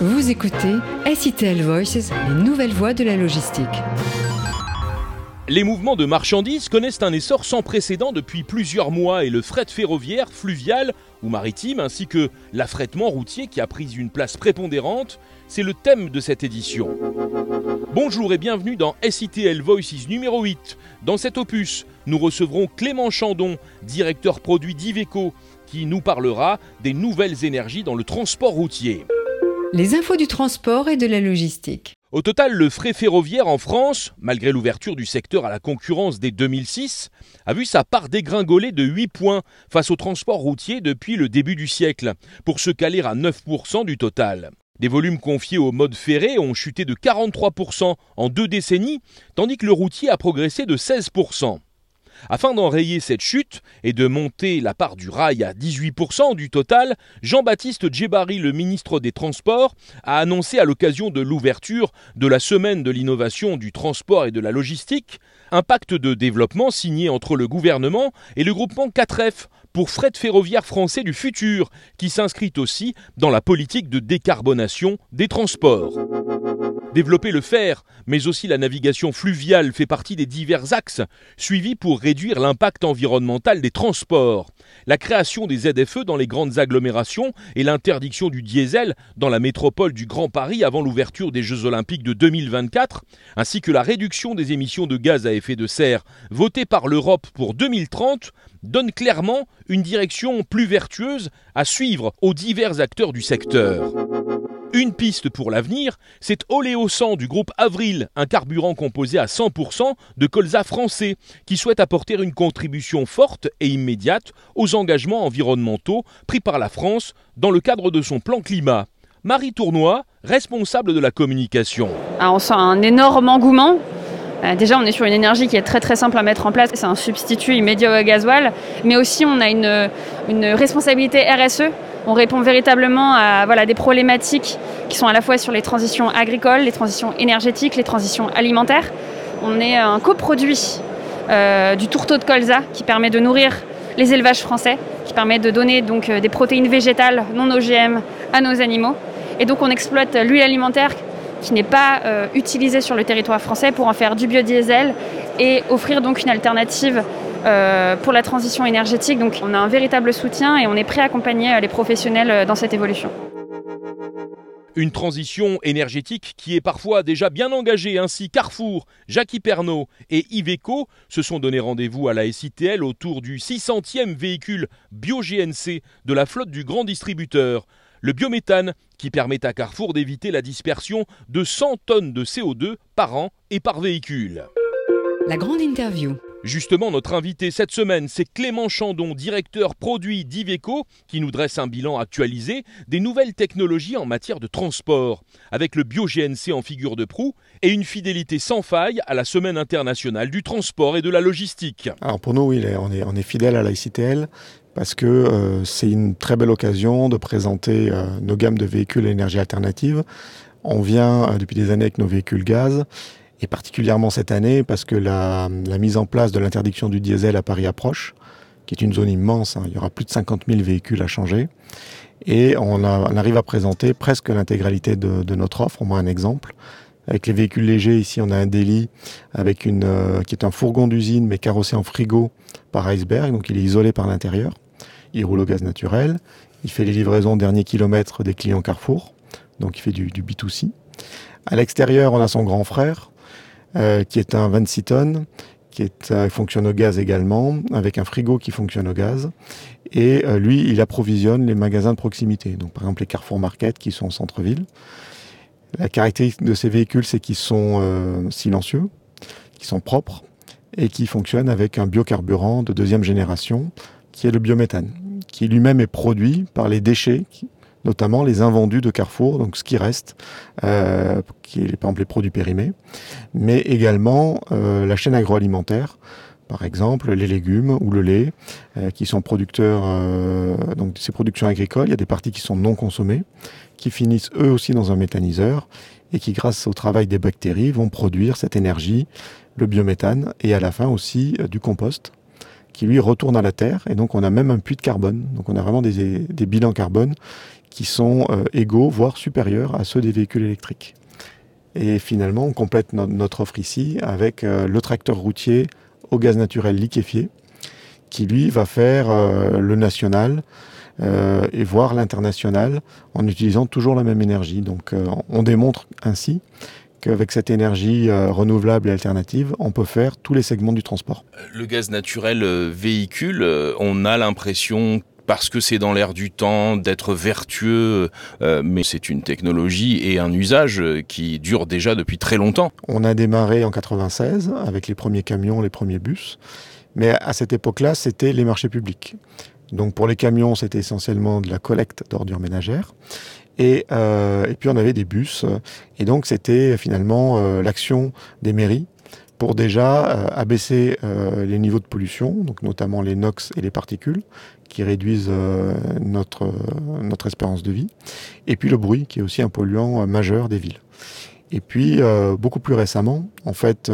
Vous écoutez SITL Voices, les nouvelles voies de la logistique. Les mouvements de marchandises connaissent un essor sans précédent depuis plusieurs mois et le fret ferroviaire, fluvial ou maritime, ainsi que l'affrètement routier qui a pris une place prépondérante, c'est le thème de cette édition. Bonjour et bienvenue dans SITL Voices numéro 8. Dans cet opus, nous recevrons Clément Chandon, directeur produit d'Iveco, qui nous parlera des nouvelles énergies dans le transport routier. Les infos du transport et de la logistique. Au total, le frais ferroviaire en France, malgré l'ouverture du secteur à la concurrence dès 2006, a vu sa part dégringoler de 8 points face au transport routier depuis le début du siècle, pour se caler à 9% du total. Des volumes confiés au mode ferré ont chuté de 43% en deux décennies, tandis que le routier a progressé de 16%. Afin d'enrayer cette chute et de monter la part du rail à 18% du total, Jean-Baptiste Djebari, le ministre des Transports, a annoncé à l'occasion de l'ouverture de la semaine de l'innovation du transport et de la logistique un pacte de développement signé entre le gouvernement et le groupement 4F pour fret ferroviaire français du futur, qui s'inscrit aussi dans la politique de décarbonation des transports. Développer le fer, mais aussi la navigation fluviale fait partie des divers axes suivis pour réduire l'impact environnemental des transports. La création des ZFE dans les grandes agglomérations et l'interdiction du diesel dans la métropole du Grand Paris avant l'ouverture des Jeux Olympiques de 2024, ainsi que la réduction des émissions de gaz à effet de serre votée par l'Europe pour 2030, donnent clairement une direction plus vertueuse à suivre aux divers acteurs du secteur. Une piste pour l'avenir, c'est Oléosan du groupe Avril, un carburant composé à 100% de colza français, qui souhaite apporter une contribution forte et immédiate aux engagements environnementaux pris par la France dans le cadre de son plan climat. Marie Tournois, responsable de la communication. Ah, on sent un énorme engouement euh, Déjà, on est sur une énergie qui est très très simple à mettre en place. C'est un substitut immédiat au gasoil, mais aussi on a une, une responsabilité RSE on répond véritablement à des problématiques qui sont à la fois sur les transitions agricoles, les transitions énergétiques, les transitions alimentaires. On est un coproduit euh, du tourteau de colza qui permet de nourrir les élevages français, qui permet de donner donc euh, des protéines végétales non OGM à nos animaux. Et donc on exploite l'huile alimentaire qui n'est pas euh, utilisée sur le territoire français pour en faire du biodiesel et offrir donc une alternative pour la transition énergétique. Donc on a un véritable soutien et on est prêt à accompagner euh, les professionnels euh, dans cette évolution. Une transition énergétique qui est parfois déjà bien engagée. Ainsi, Carrefour, Jackie Pernaud et Iveco se sont donné rendez-vous à la SITL autour du 600e véhicule bio-GNC de la flotte du grand distributeur, le biométhane, qui permet à Carrefour d'éviter la dispersion de 100 tonnes de CO2 par an et par véhicule. La grande interview. Justement, notre invité cette semaine, c'est Clément Chandon, directeur produit d'Iveco, qui nous dresse un bilan actualisé des nouvelles technologies en matière de transport, avec le bio-GNC en figure de proue et une fidélité sans faille à la Semaine internationale du transport et de la logistique. Alors pour nous, oui, on est, fidèle à la ICTL parce que euh, c'est une très belle occasion de présenter euh, nos gammes de véhicules à énergie alternative. On vient euh, depuis des années avec nos véhicules gaz et particulièrement cette année parce que la, mise en place de l'interdiction du diesel à Paris approche, qui est une zone immense, hein. il y aura plus de 50 000 véhicules à changer, et on, arrive à présenter presque l'intégralité de, notre offre, au moins un exemple. Avec les véhicules légers, ici on a un délit avec une, euh, qui est un fourgon d'usine mais carrossé en frigo par iceberg, donc il est isolé par l'intérieur. Il roule au gaz naturel, il fait les livraisons dernier kilomètre des clients Carrefour, donc il fait du, du B2C. À l'extérieur, on a son grand frère, qui est un 26 tonnes, qui est, euh, fonctionne au gaz également, avec un frigo qui fonctionne au gaz. Et euh, lui, il approvisionne les magasins de proximité, donc par exemple les Carrefour Market qui sont au centre-ville. La caractéristique de ces véhicules, c'est qu'ils sont silencieux, qu'ils sont propres et qui fonctionnent avec un biocarburant de deuxième génération, qui est le biométhane, qui lui-même est produit par les déchets notamment les invendus de Carrefour, donc ce qui reste, euh, qui est par exemple les produits périmés, mais également euh, la chaîne agroalimentaire, par exemple les légumes ou le lait, euh, qui sont producteurs, euh, donc ces productions agricoles, il y a des parties qui sont non consommées, qui finissent eux aussi dans un méthaniseur et qui, grâce au travail des bactéries, vont produire cette énergie, le biométhane, et à la fin aussi du compost qui lui retourne à la terre et donc on a même un puits de carbone. Donc on a vraiment des, bilans carbone qui sont égaux, voire supérieurs à ceux des véhicules électriques. Et finalement, on complète notre offre ici avec le tracteur routier au gaz naturel liquéfié, qui lui va faire le national, euh, et voir l'international en utilisant toujours la même énergie. Donc euh, on démontre ainsi qu'avec cette énergie euh, renouvelable et alternative, on peut faire tous les segments du transport. Le gaz naturel véhicule, on a l'impression parce que c'est dans l'air du temps, d'être vertueux, mais c'est une technologie et un usage qui dure déjà depuis très longtemps. On a démarré en 96 avec les premiers camions, les premiers bus, mais à cette époque-là, c'était les marchés publics. Donc pour les camions, c'était essentiellement de la collecte d'ordures ménagères. Et, euh, et, puis on avait des bus. Et donc c'était finalement euh, l'action des mairies pour déjà euh, abaisser euh, les niveaux de pollution, donc notamment les NOx et les particules, qui réduisent euh, notre, notre espérance de vie. Et puis le bruit, qui est aussi un polluant majeur des villes. Et puis beaucoup plus récemment, en fait,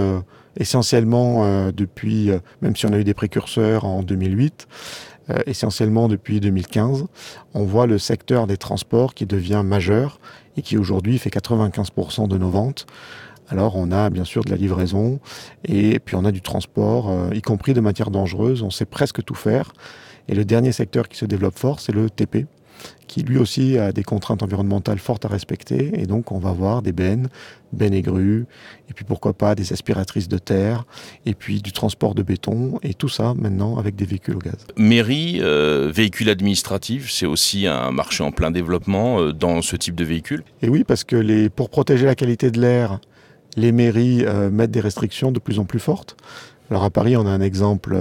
essentiellement depuis, même si on a eu des précurseurs en 2008, euh, essentiellement depuis 2015, on voit le secteur des transports qui devient majeur et qui aujourd'hui fait 95% de nos ventes. Alors on a bien sûr de la livraison et puis on a du transport, euh, y compris de matières dangereuses. On sait presque tout faire. Et le dernier secteur qui se développe fort, c'est le TP, qui lui aussi a des contraintes environnementales fortes à respecter. Et donc, on va voir des bennes, bennes et grues, et puis pourquoi pas des aspiratrices de terre, et puis du transport de béton, et tout ça maintenant avec des véhicules au gaz. Mairie, euh, véhicule administratif, c'est aussi un marché en plein développement euh, dans ce type de véhicule Et oui, parce que les, pour protéger la qualité de l'air, les mairies euh, mettent des restrictions de plus en plus fortes. Alors à Paris, on a un exemple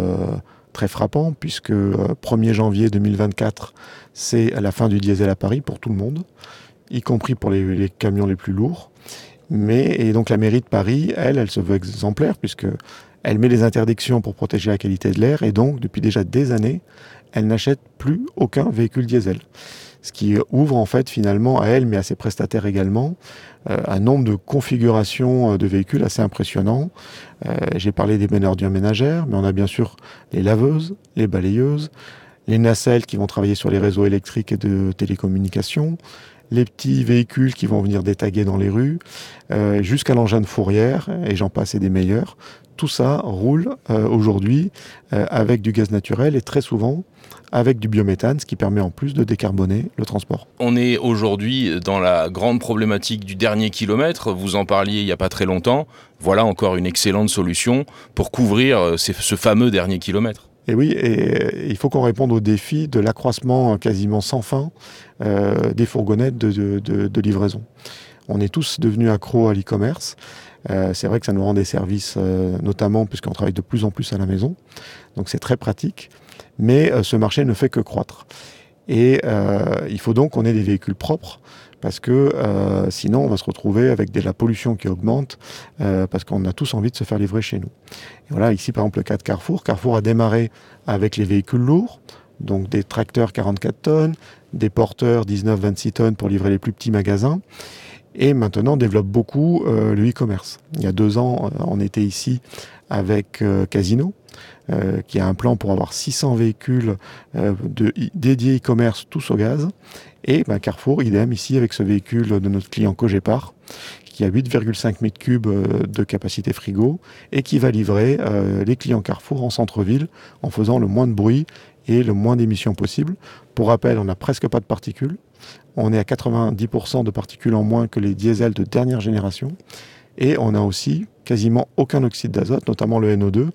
très frappant, puisque 1er janvier 2024, c'est la fin du diesel à Paris pour tout le monde, y compris pour les, camions les plus lourds. Mais, et donc la mairie de Paris, elle, elle se veut exemplaire, puisque elle met des interdictions pour protéger la qualité de l'air, et donc depuis déjà des années, elle n'achète plus aucun véhicule diesel ce qui ouvre en fait finalement à elle, mais à ses prestataires également, euh, un nombre de configurations euh, de véhicules assez impressionnant. Euh, j'ai parlé des benneurs ménagères, mais on a bien sûr les laveuses, les balayeuses, les nacelles qui vont travailler sur les réseaux électriques et de télécommunications, les petits véhicules qui vont venir détaguer dans les rues, jusqu'à l'engin de fourrière, et j'en passe et des meilleurs. Tout ça roule aujourd'hui avec du gaz naturel et très souvent avec du biométhane, ce qui permet en plus de décarboner le transport. On est aujourd'hui dans la grande problématique du dernier kilomètre, vous en parliez il n'y a pas très longtemps, voilà encore une excellente solution pour couvrir euh, ce fameux dernier kilomètre. Et oui, et il faut qu'on réponde au défi de l'accroissement quasiment sans fin euh, des fourgonnettes de, livraison. On est tous devenus accros à l'e-commerce. Euh, c'est vrai que ça nous rend des services, notamment puisqu'on travaille de plus en plus à la maison. Donc c'est très pratique mais euh, ce marché ne fait que croître. Et euh, il faut donc qu'on ait des véhicules propres parce que euh, sinon on va se retrouver avec de la pollution qui augmente parce qu'on a tous envie de se faire livrer chez nous. Voilà, ici par exemple le cas de Carrefour. Carrefour a démarré avec les véhicules lourds, donc des tracteurs 44 tonnes, des porteurs 19-26 tonnes pour livrer les plus petits magasins. Et maintenant développe beaucoup le e-commerce. Il y a deux ans, on était ici avec Casino, euh, qui a un plan pour avoir 600 véhicules euh, dédiés e-commerce tous au gaz. Et ben, Carrefour, idem ici avec ce véhicule de notre client Cogépar, qui a 8,5 mètres cubes euh, de capacité frigo et qui va livrer les clients Carrefour en centre-ville en faisant le moins de bruit et le moins d'émissions possible. Pour rappel, on n'a presque pas de particules. On est à 90% de particules en moins que les diesels de dernière génération. Et on a aussi quasiment aucun oxyde d'azote, notamment le NO2,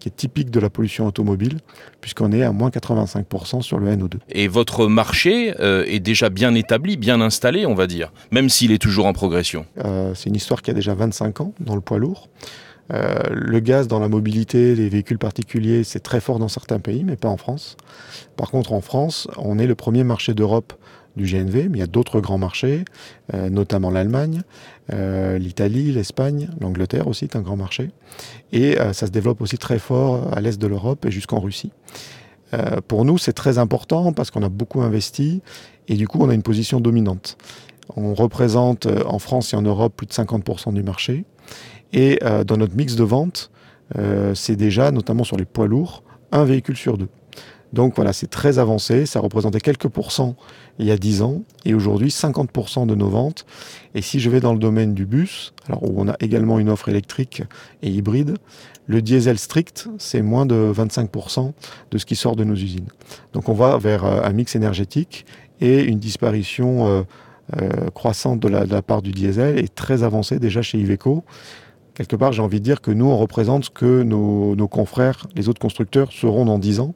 qui est typique de la pollution automobile, puisqu'on est à moins 85% sur le NO2. Et votre marché euh, est déjà bien établi, bien installé, on va dire, même s'il est toujours en progression euh, C'est une histoire qui a déjà 25 ans dans le poids lourd. Euh, le gaz dans la mobilité, les véhicules particuliers, c'est très fort dans certains pays, mais pas en France. Par contre, en France, on est le premier marché d'Europe du GNV, mais il y a d'autres grands marchés, euh, notamment l'Allemagne, euh, l'Italie, l'Espagne, l'Angleterre aussi est un grand marché. Et euh, ça se développe aussi très fort à l'est de l'Europe et jusqu'en Russie. pour nous, c'est très important parce qu'on a beaucoup investi et du coup, on a une position dominante. On représente en France et en Europe plus de 50% du marché. Et dans notre mix de vente, c'est déjà, notamment sur les poids lourds, un véhicule sur deux. Donc voilà, c'est très avancé. Ça représentait quelques pourcents il y a 10 ans et aujourd'hui 50% de nos ventes. Et si je vais dans le domaine du bus, alors où on a également une offre électrique et hybride, le diesel strict, c'est moins de 25% de ce qui sort de nos usines. Donc on va vers euh, un mix énergétique et une disparition euh, euh, croissante de la, de la part du diesel et très avancée déjà chez Iveco quelque part, j'ai envie de dire que nous, on représente ce que nos, confrères, les autres constructeurs, seront dans 10 ans.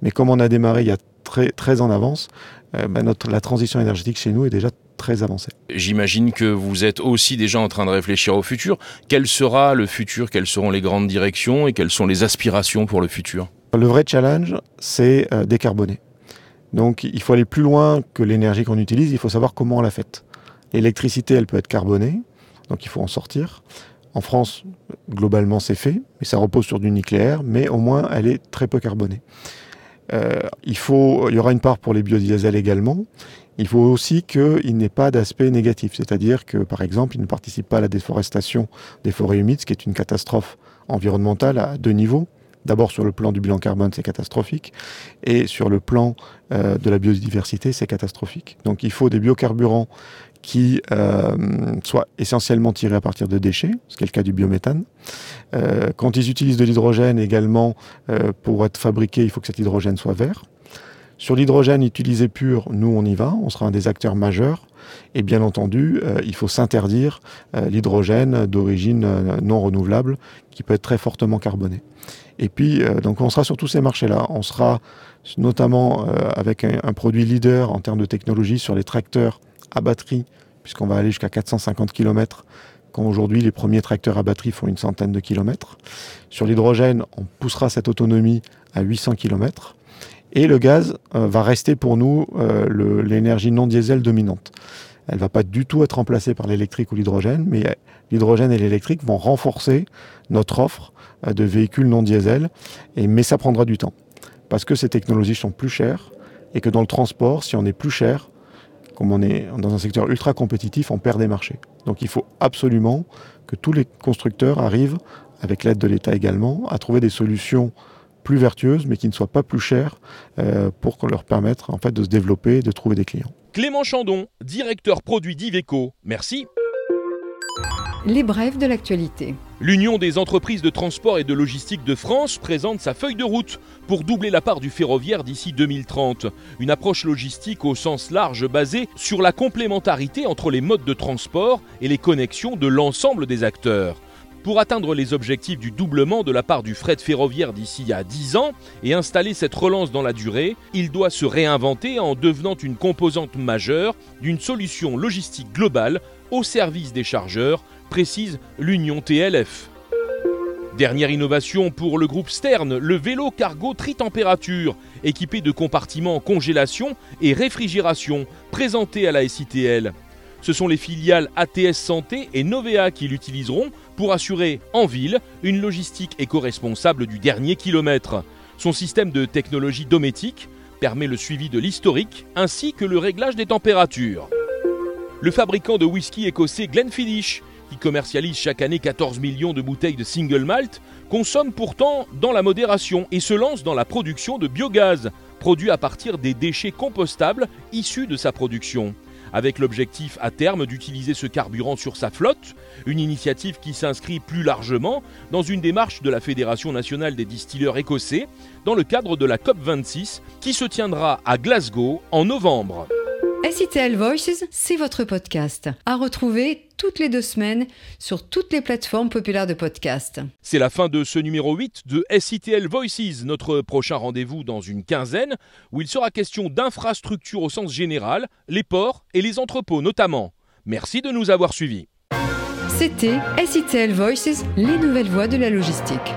Mais comme on a démarré il y a très, très en avance, euh, bah, notre, la transition énergétique chez nous est déjà très avancée. J'imagine que vous êtes aussi déjà en train de réfléchir au futur. Quel sera le futur? Quelles seront les grandes directions et quelles sont les aspirations pour le futur? Le vrai challenge, c'est euh, décarboner. Donc il faut aller plus loin que l'énergie qu'on utilise, il faut savoir comment on la fait. L'électricité, elle peut être carbonée, donc il faut en sortir. En France, globalement, c'est fait, mais ça repose sur du nucléaire, mais au moins, elle est très peu carbonée. Euh, il, faut, il y aura une part pour les biodiesels également. Il faut aussi qu'il n'ait pas d'aspect négatif, c'est-à-dire que, par exemple, il ne participe pas à la déforestation des forêts humides, ce qui est une catastrophe environnementale à deux niveaux. D'abord sur le plan du bilan carbone, c'est catastrophique, et sur le plan euh, de la biodiversité, c'est catastrophique. Donc il faut des biocarburants qui euh, soient essentiellement tirés à partir de déchets, ce qui est le cas du biométhane. Euh, quand ils utilisent de l'hydrogène également, euh, pour être fabriqué, il faut que cet hydrogène soit vert. Sur l'hydrogène utilisé pur, nous on y va, on sera un des acteurs majeurs. Et bien entendu, il faut s'interdire l'hydrogène d'origine non renouvelable qui peut être très fortement carboné. Et puis, donc on sera sur tous ces marchés-là. On sera notamment avec un, produit leader en termes de technologie sur les tracteurs à batterie, puisqu'on va aller jusqu'à 450 km quand aujourd'hui les premiers tracteurs à batterie font une centaine de kilomètres. Sur l'hydrogène, on poussera cette autonomie à 800 km. Et le gaz euh, va rester pour nous euh, l'énergie non diesel dominante. Elle va pas du tout être remplacée par l'électrique ou l'hydrogène, mais l'hydrogène et l'électrique vont renforcer notre offre euh, de véhicules non diesel. Mais ça prendra du temps. Parce que ces technologies sont plus chères et que dans le transport, si on est plus cher, comme on est dans un secteur ultra compétitif, on perd des marchés. Donc il faut absolument que tous les constructeurs arrivent, avec l'aide de l'État également, à trouver des solutions plus vertueuses, mais qui ne soient pas plus chères euh, pour leur permettre en fait, de se développer et de trouver des clients. Clément Chandon, directeur produit d'Iveco, merci. Les brèves de l'actualité. L'Union des entreprises de transport et de logistique de France présente sa feuille de route pour doubler la part du ferroviaire d'ici 2030. Une approche logistique au sens large basée sur la complémentarité entre les modes de transport et les connexions de l'ensemble des acteurs. Pour atteindre les objectifs du doublement de la part du fret ferroviaire d'ici à 10 ans et installer cette relance dans la durée, il doit se réinventer en devenant une composante majeure d'une solution logistique globale au service des chargeurs, précise l'Union TLF. Dernière innovation pour le groupe Stern, le vélo cargo tri-température, équipé de compartiments congélation et réfrigération, présenté à la SITL. Ce sont les filiales ATS Santé et Novea qui l'utiliseront pour assurer en ville une logistique éco-responsable du dernier kilomètre. Son système de technologie dométique permet le suivi de l'historique ainsi que le réglage des températures. Le fabricant de whisky écossais Glenfiddich, commercialise chaque année 14 millions de bouteilles de single malt, consomme pourtant dans la modération et se lance dans la production de biogaz, produit à partir des déchets compostables issus de sa production avec l'objectif à terme d'utiliser ce carburant sur sa flotte, une initiative qui s'inscrit plus largement dans une démarche de la Fédération nationale des distilleurs écossais dans le cadre de la COP26 qui se tiendra à Glasgow en novembre. SITL Voices, c'est votre podcast. À retrouver toutes les deux semaines sur toutes les plateformes populaires de podcast. C'est la fin de ce numéro 8 de SITL Voices, notre prochain rendez-vous dans une quinzaine, où il sera question d'infrastructures au sens général, les ports et les entrepôts notamment. Merci de nous avoir suivis. C'était SITL Voices, les nouvelles voies de la logistique.